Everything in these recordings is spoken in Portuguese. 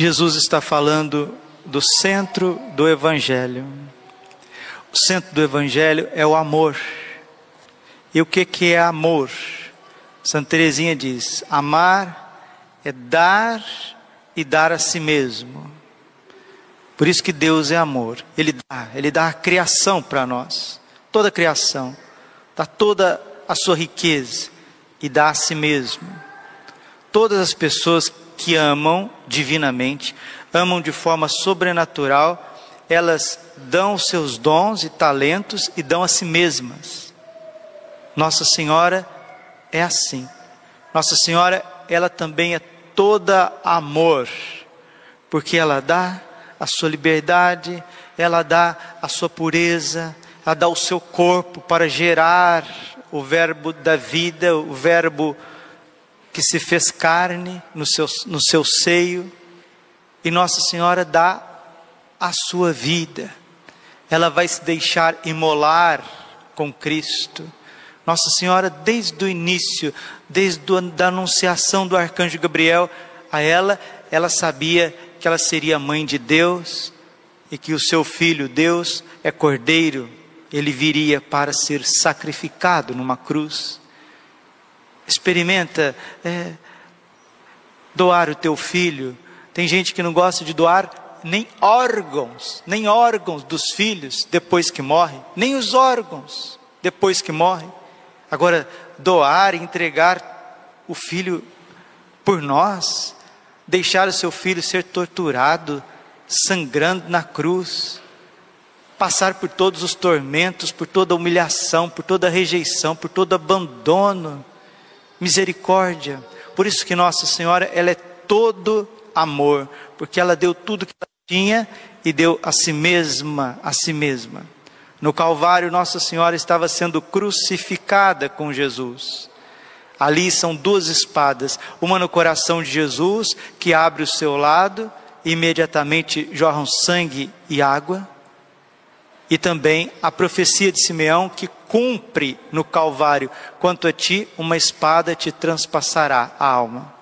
Jesus está falando do centro do Evangelho. O centro do Evangelho é o amor. E o que, que é amor? Santa Teresinha diz: amar é dar e dar a si mesmo. Por isso que Deus é amor. Ele dá, ele dá a criação para nós, toda a criação, dá toda a sua riqueza e dá a si mesmo. Todas as pessoas que amam divinamente, amam de forma sobrenatural, elas dão seus dons e talentos e dão a si mesmas. Nossa Senhora é assim. Nossa Senhora, ela também é toda amor, porque ela dá a sua liberdade, ela dá a sua pureza, ela dá o seu corpo para gerar o verbo da vida, o verbo que se fez carne no seu, no seu seio, e Nossa Senhora dá a sua vida, ela vai se deixar imolar com Cristo. Nossa Senhora, desde o início, desde a anunciação do arcanjo Gabriel a ela, ela sabia que ela seria mãe de Deus e que o seu filho, Deus, é cordeiro, ele viria para ser sacrificado numa cruz experimenta é, doar o teu filho. Tem gente que não gosta de doar nem órgãos, nem órgãos dos filhos depois que morre, nem os órgãos depois que morre. Agora, doar, entregar o filho por nós, deixar o seu filho ser torturado, sangrando na cruz, passar por todos os tormentos, por toda a humilhação, por toda a rejeição, por todo abandono, misericórdia. Por isso que Nossa Senhora, ela é todo amor, porque ela deu tudo que ela tinha e deu a si mesma, a si mesma. No Calvário, Nossa Senhora estava sendo crucificada com Jesus. Ali são duas espadas, uma no coração de Jesus, que abre o seu lado, e imediatamente jorram sangue e água e também a profecia de Simeão que cumpre no Calvário: quanto a ti, uma espada te transpassará a alma.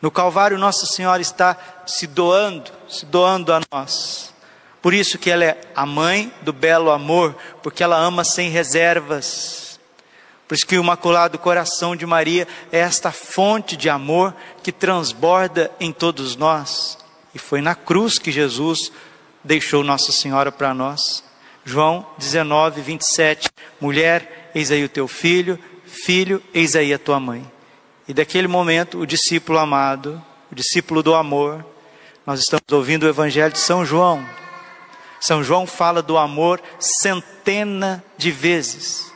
No Calvário, Nossa Senhora está se doando, se doando a nós. Por isso que ela é a mãe do belo amor, porque ela ama sem reservas. Por isso que o Imaculado Coração de Maria é esta fonte de amor que transborda em todos nós. E foi na cruz que Jesus deixou Nossa Senhora para nós. João 19, 27. Mulher, eis aí o teu filho, filho, eis aí a tua mãe. E daquele momento, o discípulo amado, o discípulo do amor, nós estamos ouvindo o Evangelho de São João. São João fala do amor centena de vezes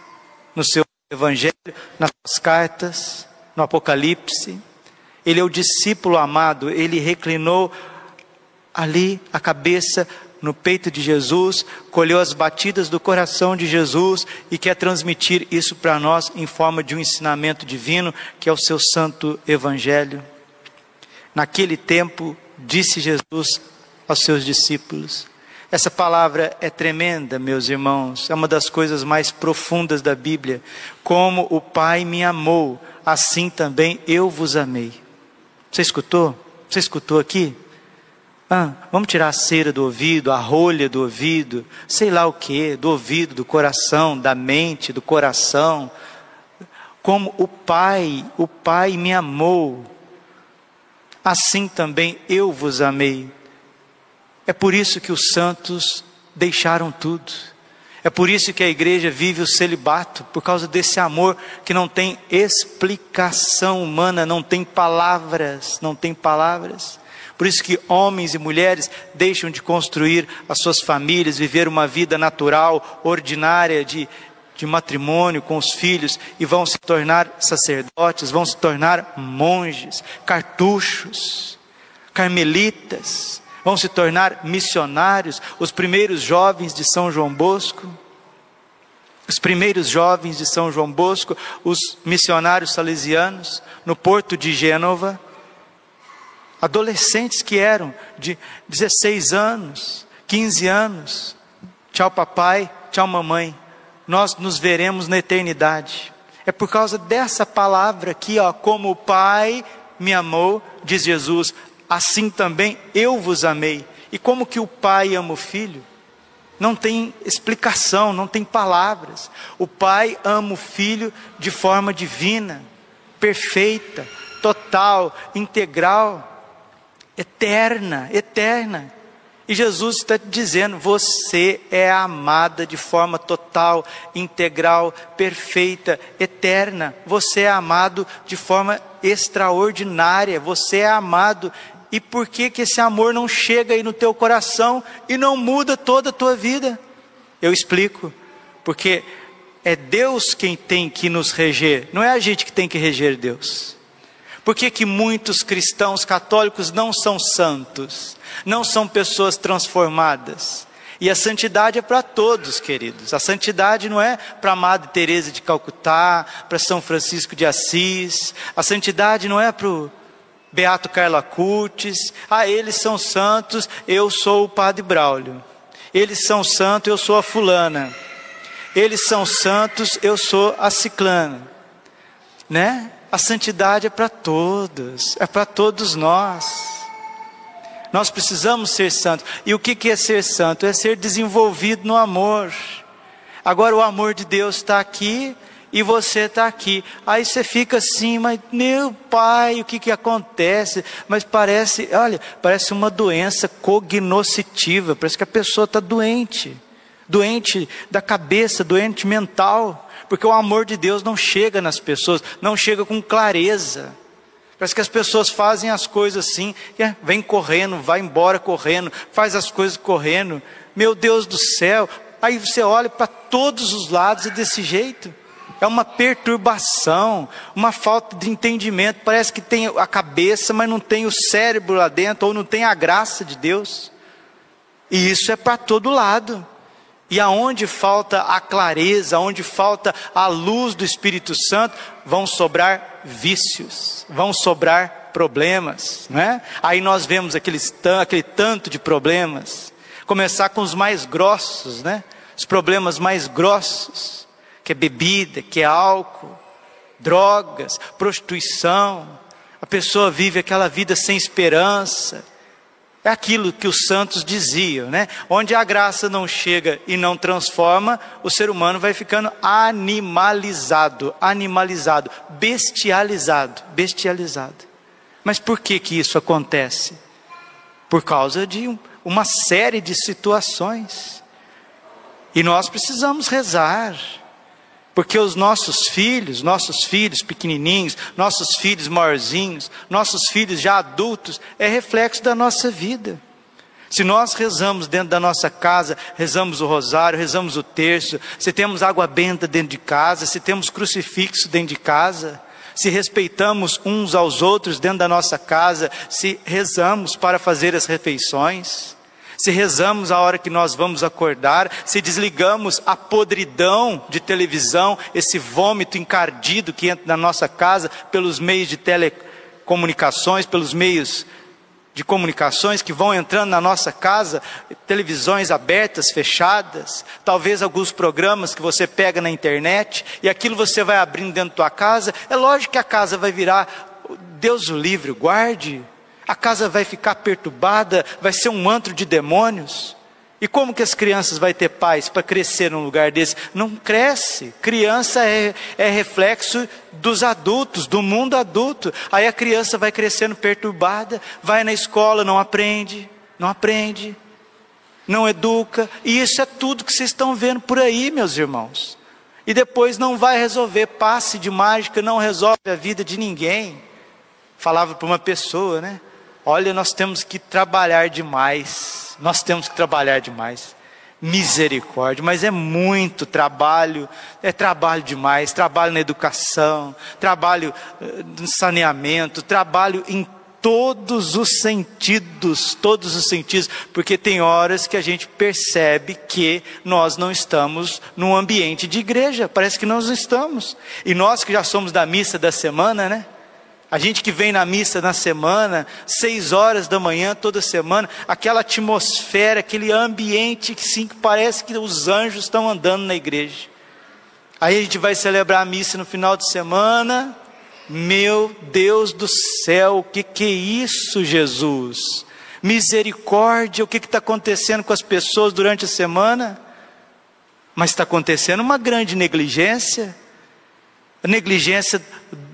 no seu Evangelho, nas suas cartas, no Apocalipse. Ele é o discípulo amado, ele reclinou ali a cabeça no peito de Jesus, colheu as batidas do coração de Jesus e quer transmitir isso para nós em forma de um ensinamento divino, que é o seu santo evangelho. Naquele tempo, disse Jesus aos seus discípulos: essa palavra é tremenda, meus irmãos, é uma das coisas mais profundas da Bíblia. Como o Pai me amou, assim também eu vos amei. Você escutou? Você escutou aqui? Ah, vamos tirar a cera do ouvido, a rolha do ouvido, sei lá o que, do ouvido, do coração, da mente, do coração. Como o Pai, o Pai me amou, assim também eu vos amei. É por isso que os santos deixaram tudo. É por isso que a igreja vive o celibato, por causa desse amor que não tem explicação humana, não tem palavras, não tem palavras. Por isso que homens e mulheres deixam de construir as suas famílias, viver uma vida natural, ordinária, de de matrimônio com os filhos e vão se tornar sacerdotes, vão se tornar monges, cartuchos, carmelitas, vão se tornar missionários, os primeiros jovens de São João Bosco. Os primeiros jovens de São João Bosco, os missionários salesianos, no porto de Gênova, adolescentes que eram de 16 anos, 15 anos. Tchau, papai, tchau, mamãe nós nos veremos na eternidade. É por causa dessa palavra aqui, ó, como o Pai me amou, diz Jesus, assim também eu vos amei. E como que o Pai ama o Filho? Não tem explicação, não tem palavras. O Pai ama o Filho de forma divina, perfeita, total, integral, eterna, eterna. E Jesus está dizendo: você é amada de forma total, integral, perfeita, eterna. Você é amado de forma extraordinária. Você é amado. E por que, que esse amor não chega aí no teu coração e não muda toda a tua vida? Eu explico. Porque é Deus quem tem que nos reger, não é a gente que tem que reger Deus. Por que, que muitos cristãos católicos não são santos? Não são pessoas transformadas? E a santidade é para todos, queridos. A santidade não é para Madre Teresa de Calcutá, para São Francisco de Assis. A santidade não é para o Beato Carla Curtis. Ah, eles são santos, eu sou o Padre Braulio. Eles são santos, eu sou a fulana. Eles são santos, eu sou a ciclana. Né? A santidade é para todos, é para todos nós. Nós precisamos ser santos. E o que é ser santo? É ser desenvolvido no amor. Agora o amor de Deus está aqui e você está aqui. Aí você fica assim, mas meu pai, o que, que acontece? Mas parece, olha, parece uma doença cognoscitiva, parece que a pessoa está doente, doente da cabeça, doente mental porque o amor de Deus não chega nas pessoas, não chega com clareza. Parece que as pessoas fazem as coisas assim, é, vem correndo, vai embora correndo, faz as coisas correndo. Meu Deus do céu. Aí você olha para todos os lados e desse jeito. É uma perturbação, uma falta de entendimento. Parece que tem a cabeça, mas não tem o cérebro lá dentro, ou não tem a graça de Deus. E isso é para todo lado. E aonde falta a clareza, aonde falta a luz do Espírito Santo, vão sobrar vícios, vão sobrar problemas, né? Aí nós vemos aqueles, aquele tanto de problemas. Começar com os mais grossos, né? Os problemas mais grossos, que é bebida, que é álcool, drogas, prostituição. A pessoa vive aquela vida sem esperança, é aquilo que os santos diziam, né? Onde a graça não chega e não transforma, o ser humano vai ficando animalizado, animalizado, bestializado, bestializado. Mas por que que isso acontece? Por causa de uma série de situações. E nós precisamos rezar. Porque os nossos filhos, nossos filhos pequenininhos, nossos filhos maiorzinhos, nossos filhos já adultos, é reflexo da nossa vida. Se nós rezamos dentro da nossa casa, rezamos o rosário, rezamos o terço, se temos água benta dentro de casa, se temos crucifixo dentro de casa, se respeitamos uns aos outros dentro da nossa casa, se rezamos para fazer as refeições, se rezamos a hora que nós vamos acordar, se desligamos a podridão de televisão, esse vômito encardido que entra na nossa casa pelos meios de telecomunicações, pelos meios de comunicações que vão entrando na nossa casa, televisões abertas, fechadas, talvez alguns programas que você pega na internet, e aquilo você vai abrindo dentro da tua casa, é lógico que a casa vai virar, Deus o livre, guarde, a casa vai ficar perturbada, vai ser um antro de demônios. E como que as crianças vão ter paz para crescer num lugar desse? Não cresce. Criança é, é reflexo dos adultos, do mundo adulto. Aí a criança vai crescendo perturbada, vai na escola, não aprende, não aprende, não educa. E isso é tudo que vocês estão vendo por aí, meus irmãos. E depois não vai resolver. Passe de mágica não resolve a vida de ninguém. Falava para uma pessoa, né? Olha, nós temos que trabalhar demais. Nós temos que trabalhar demais. Misericórdia, mas é muito trabalho, é trabalho demais, trabalho na educação, trabalho eh, no saneamento, trabalho em todos os sentidos, todos os sentidos, porque tem horas que a gente percebe que nós não estamos num ambiente de igreja, parece que nós estamos. E nós que já somos da missa da semana, né? A gente que vem na missa na semana, seis horas da manhã toda semana, aquela atmosfera, aquele ambiente que sim, parece que os anjos estão andando na igreja. Aí a gente vai celebrar a missa no final de semana. Meu Deus do céu, o que, que é isso, Jesus? Misericórdia, o que está acontecendo com as pessoas durante a semana? Mas está acontecendo uma grande negligência negligência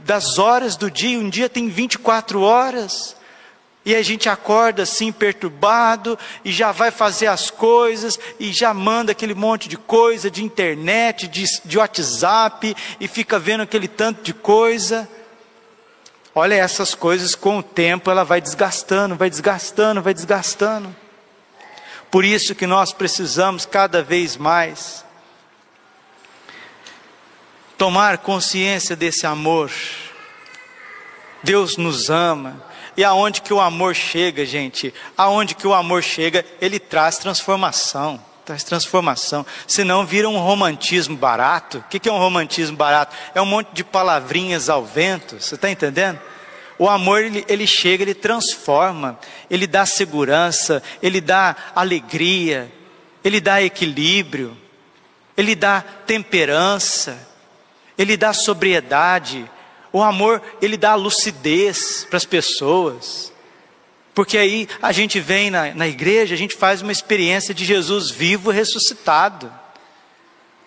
das horas do dia, um dia tem 24 horas, e a gente acorda assim perturbado, e já vai fazer as coisas, e já manda aquele monte de coisa de internet, de, de WhatsApp, e fica vendo aquele tanto de coisa. Olha, essas coisas com o tempo ela vai desgastando, vai desgastando, vai desgastando. Por isso que nós precisamos cada vez mais tomar consciência desse amor. Deus nos ama. E aonde que o amor chega, gente? Aonde que o amor chega, ele traz transformação. Traz transformação. Senão vira um romantismo barato. O que é um romantismo barato? É um monte de palavrinhas ao vento. Você está entendendo? O amor, ele, ele chega, ele transforma, ele dá segurança, ele dá alegria, ele dá equilíbrio, ele dá temperança, ele dá sobriedade, o amor, ele dá lucidez para as pessoas. Porque aí a gente vem na, na igreja, a gente faz uma experiência de Jesus vivo ressuscitado.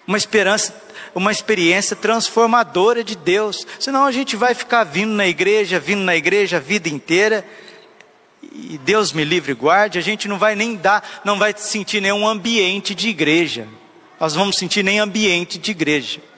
Uma esperança, uma experiência transformadora de Deus. Senão a gente vai ficar vindo na igreja, vindo na igreja a vida inteira. E Deus me livre e guarde, a gente não vai nem dar, não vai sentir nenhum ambiente de igreja. Nós vamos sentir nem ambiente de igreja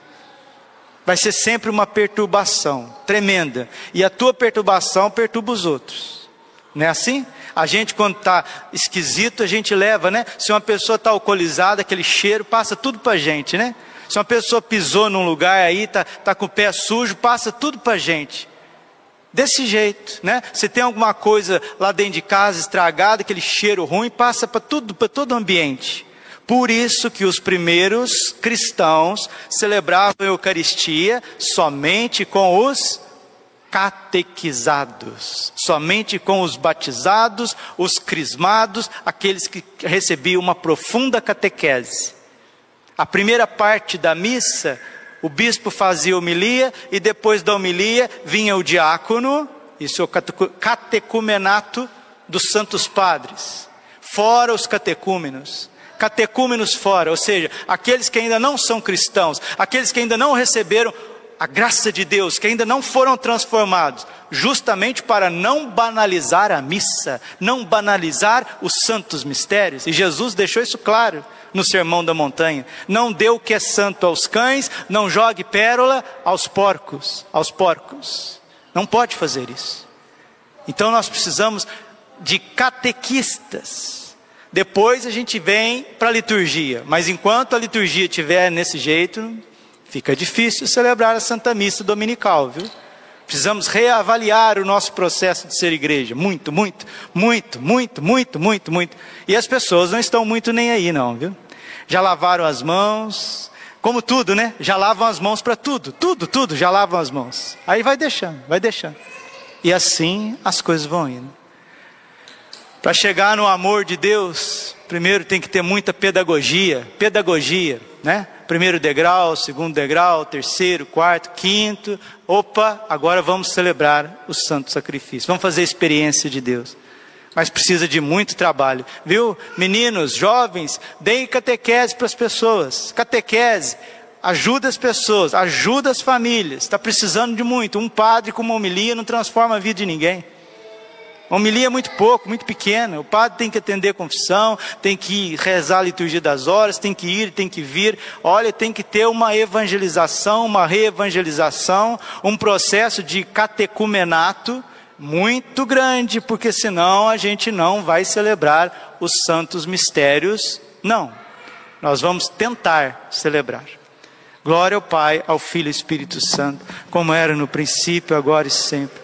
vai ser sempre uma perturbação tremenda. E a tua perturbação perturba os outros. Não é assim? A gente, quando está esquisito, a gente leva, né? Se uma pessoa está alcoolizada, aquele cheiro passa tudo para a gente, né? Se uma pessoa pisou num lugar aí, está tá com o pé sujo, passa tudo para a gente. Desse jeito, né? Se tem alguma coisa lá dentro de casa estragada, aquele cheiro ruim, passa para para todo o ambiente. Por isso que os primeiros cristãos celebravam a Eucaristia somente com os catequizados, somente com os batizados, os crismados, aqueles que recebiam uma profunda catequese. A primeira parte da missa, o bispo fazia homilia e depois da homilia vinha o diácono, isso é o catecumenato dos santos padres, fora os catecúmenos catecúmenos fora, ou seja, aqueles que ainda não são cristãos, aqueles que ainda não receberam a graça de Deus, que ainda não foram transformados, justamente para não banalizar a missa, não banalizar os santos mistérios. E Jesus deixou isso claro no Sermão da Montanha: não dê o que é santo aos cães, não jogue pérola aos porcos, aos porcos. Não pode fazer isso. Então nós precisamos de catequistas depois a gente vem para a liturgia, mas enquanto a liturgia estiver nesse jeito, fica difícil celebrar a Santa Missa Dominical, viu? Precisamos reavaliar o nosso processo de ser igreja. Muito, muito, muito, muito, muito, muito, muito. E as pessoas não estão muito nem aí, não, viu? Já lavaram as mãos, como tudo, né? Já lavam as mãos para tudo, tudo, tudo, já lavam as mãos. Aí vai deixando, vai deixando. E assim as coisas vão indo. Para chegar no amor de Deus, primeiro tem que ter muita pedagogia, pedagogia, né? Primeiro degrau, segundo degrau, terceiro, quarto, quinto. Opa, agora vamos celebrar o santo sacrifício. Vamos fazer a experiência de Deus. Mas precisa de muito trabalho, viu? Meninos, jovens, deem catequese para as pessoas. Catequese, ajuda as pessoas, ajuda as famílias. Está precisando de muito. Um padre com uma homilia não transforma a vida de ninguém. Homilia é muito pouco, muito pequena. O padre tem que atender a confissão, tem que rezar a liturgia das horas, tem que ir, tem que vir. Olha, tem que ter uma evangelização, uma reevangelização, um processo de catecumenato muito grande, porque senão a gente não vai celebrar os santos mistérios. Não. Nós vamos tentar celebrar. Glória ao Pai, ao Filho e Espírito Santo, como era no princípio, agora e sempre.